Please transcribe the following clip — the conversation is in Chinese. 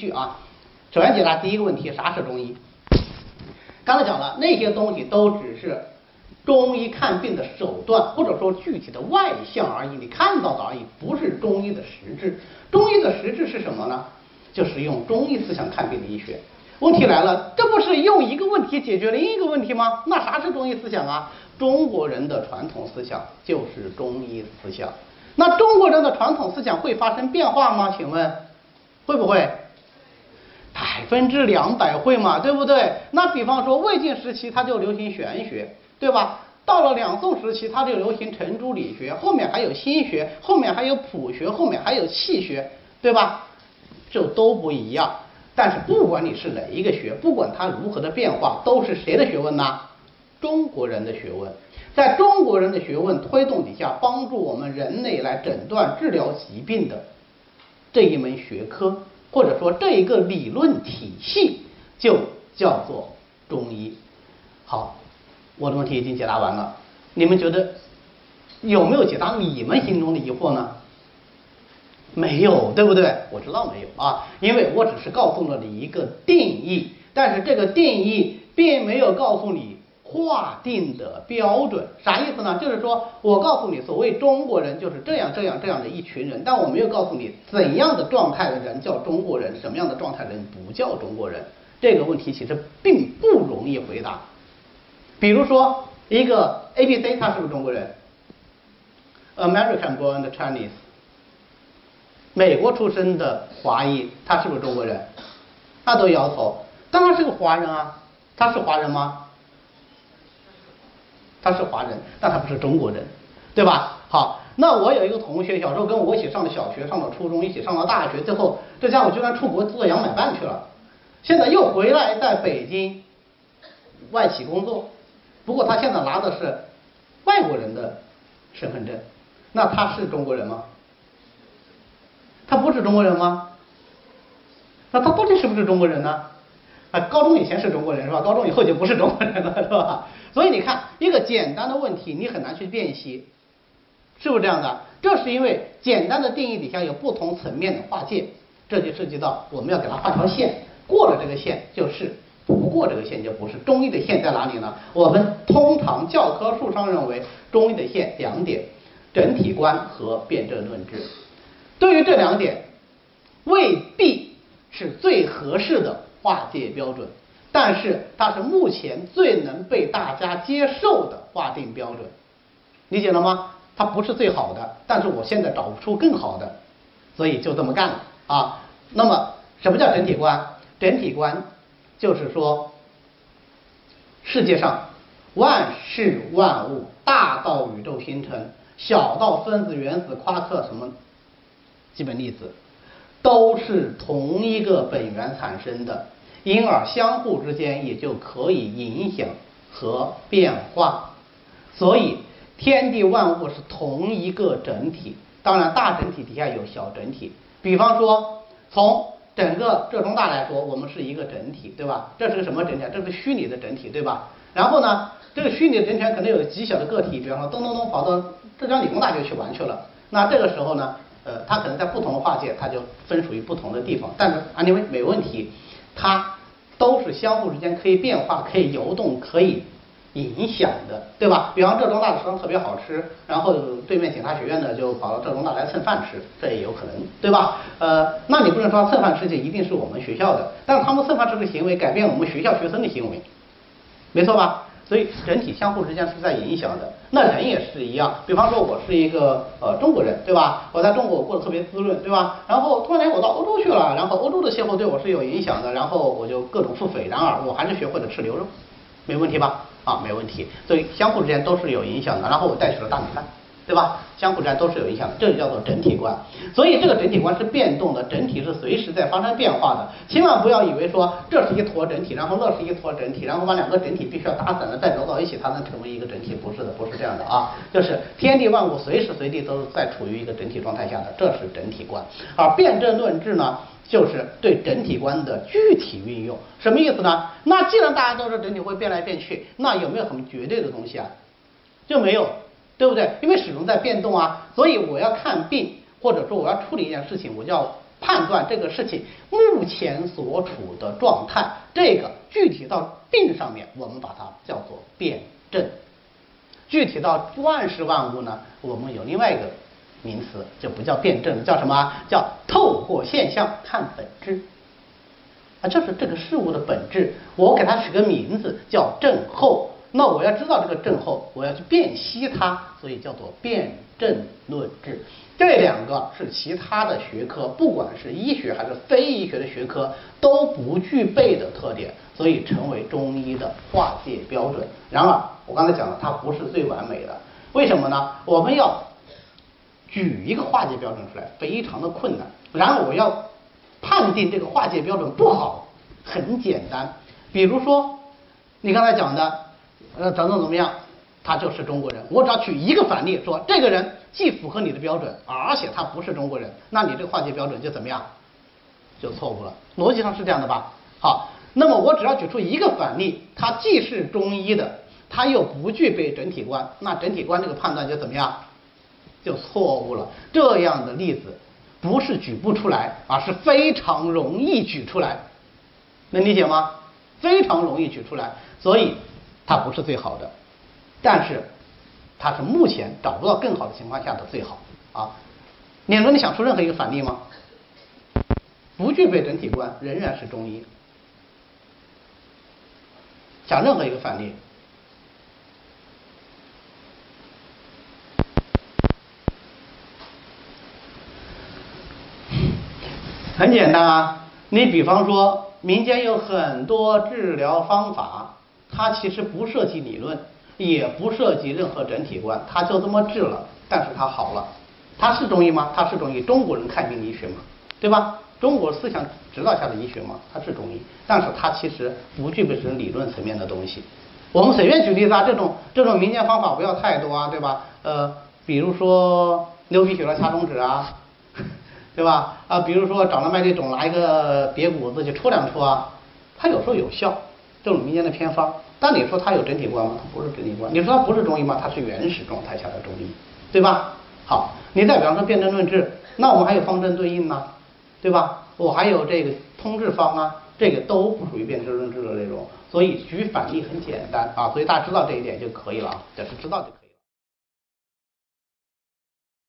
据啊。首先解答第一个问题，啥是中医？刚才讲了，那些东西都只是中医看病的手段，或者说具体的外象而已，你看到的而已，不是中医的实质。中医的实质是什么呢？就是用中医思想看病的医学。问题来了，这不是用一个问题解决另一个问题吗？那啥是中医思想啊？中国人的传统思想就是中医思想。那中国人的传统思想会发生变化吗？请问会不会？百分之两百会嘛，对不对？那比方说魏晋时期它就流行玄学，对吧？到了两宋时期它就流行程朱理学，后面还有心学，后面还有谱学，后面还有气学，对吧？就都不一样。但是不管你是哪一个学，不管它如何的变化，都是谁的学问呢？中国人的学问。在中国人的学问推动底下，帮助我们人类来诊断治疗疾病的这一门学科，或者说这一个理论体系，就叫做中医。好，我的问题已经解答完了，你们觉得有没有解答你们心中的疑惑呢？没有，对不对？我知道没有啊，因为我只是告诉了你一个定义，但是这个定义并没有告诉你。划定的标准啥意思呢？就是说我告诉你，所谓中国人就是这样这样这样的一群人，但我没有告诉你怎样的状态的人叫中国人，什么样的状态的人不叫中国人。这个问题其实并不容易回答。比如说一个 A B C，他是不是中国人？American born Chinese，美国出生的华裔，他是不是中国人？那都摇头，当然是个华人啊，他是华人吗？他是华人，但他不是中国人，对吧？好，那我有一个同学，小时候跟我一起上的小学，上了初中，一起上了大学，最后这家伙居然出国做洋买办去了，现在又回来在北京外企工作，不过他现在拿的是外国人的身份证，那他是中国人吗？他不是中国人吗？那他到底是不是中国人呢？啊，高中以前是中国人是吧？高中以后就不是中国人了是吧？所以你看，一个简单的问题你很难去辨析，是不是这样的？这是因为简单的定义底下有不同层面的划界，这就涉及到我们要给它画条线，过了这个线就是，不过这个线就不是。中医的线在哪里呢？我们通常教科书上认为中医的线两点：整体观和辩证论治。对于这两点，未必是最合适的。划界标准，但是它是目前最能被大家接受的划定标准，理解了吗？它不是最好的，但是我现在找不出更好的，所以就这么干了啊。那么什么叫整体观？整体观就是说，世界上万事万物，大到宇宙星辰，小到分子、原子、夸克什么基本粒子。都是同一个本源产生的，因而相互之间也就可以影响和变化。所以天地万物是同一个整体，当然大整体底下有小整体。比方说，从整个浙中大来说，我们是一个整体，对吧？这是个什么整体？这是虚拟的整体，对吧？然后呢，这个虚拟的整体可能有极小的个体，比方说咚咚咚跑到浙江理工大学去玩去了。那这个时候呢？呃，它可能在不同的划界，它就分属于不同的地方，但是 anyway 没问题，它都是相互之间可以变化、可以游动、可以影响的，对吧？比方浙中大的食堂特别好吃，然后对面警察学院的就跑到浙中大来蹭饭吃，这也有可能，对吧？呃，那你不能说蹭饭吃就一定是我们学校的，但是他们蹭饭吃的行为改变我们学校学生的行为，没错吧？所以整体相互之间是在影响的，那人也是一样。比方说，我是一个呃中国人，对吧？我在中国我过得特别滋润，对吧？然后突然间我到欧洲去了，然后欧洲的气候对我是有影响的，然后我就各种腹诽。然而我还是学会了吃牛肉，没问题吧？啊，没问题。所以相互之间都是有影响的。然后我带去了大米饭。对吧？相互之间都是有影响的，这就叫做整体观。所以这个整体观是变动的，整体是随时在发生变化的。千万不要以为说这是一坨整体，然后那是一坨整体，然后把两个整体必须要打散了再揉到一起，它能成为一个整体。不是的，不是这样的啊，就是天地万物随时随地都是在处于一个整体状态下的，这是整体观。而辩证论治呢，就是对整体观的具体运用。什么意思呢？那既然大家都是整体会变来变去，那有没有什么绝对的东西啊？就没有。对不对？因为始终在变动啊，所以我要看病，或者说我要处理一件事情，我就要判断这个事情目前所处的状态。这个具体到病上面，我们把它叫做辨证；具体到万事万物呢，我们有另外一个名词，就不叫辨证，叫什么？叫透过现象看本质。啊，就是这个事物的本质。我给它取个名字叫症候。那我要知道这个症候，我要去辨析它，所以叫做辨证论治。这两个是其他的学科，不管是医学还是非医学的学科都不具备的特点，所以成为中医的划界标准。然而，我刚才讲了，它不是最完美的。为什么呢？我们要举一个划界标准出来，非常的困难。然后我要判定这个划界标准不好，很简单。比如说，你刚才讲的。呃，怎么怎么样，他就是中国人。我只要举一个反例，说这个人既符合你的标准，而且他不是中国人，那你这个划界标准就怎么样，就错误了。逻辑上是这样的吧？好，那么我只要举出一个反例，他既是中医的，他又不具备整体观，那整体观这个判断就怎么样，就错误了。这样的例子不是举不出来，而是非常容易举出来，能理解吗？非常容易举出来，所以。它不是最好的，但是它是目前找不到更好的情况下的最好啊。你说你想出任何一个反例吗？不具备整体观仍然是中医。讲任何一个反例，很简单啊。你比方说，民间有很多治疗方法。它其实不涉及理论，也不涉及任何整体观，它就这么治了，但是它好了，它是中医吗？它是中医，中国人看病医学嘛，对吧？中国思想指导下的医学嘛，它是中医，但是它其实不具备这种理论层面的东西。我们随便举例子啊，这种这种民间方法不要太多啊，对吧？呃，比如说牛皮癣了掐中指啊，对吧？啊，比如说长了麦粒肿拿一个瘪骨子去戳两戳啊，它有时候有效。这种民间的偏方，但你说它有整体观吗？它不是整体观。你说它不是中医吗？它是原始状态下的中医，对吧？好，你再比方说辨证论治，那我们还有方针对应呢，对吧？我还有这个通治方啊，这个都不属于辨证论治的内容。所以举反例很简单啊，所以大家知道这一点就可以了啊，只是知道就可以。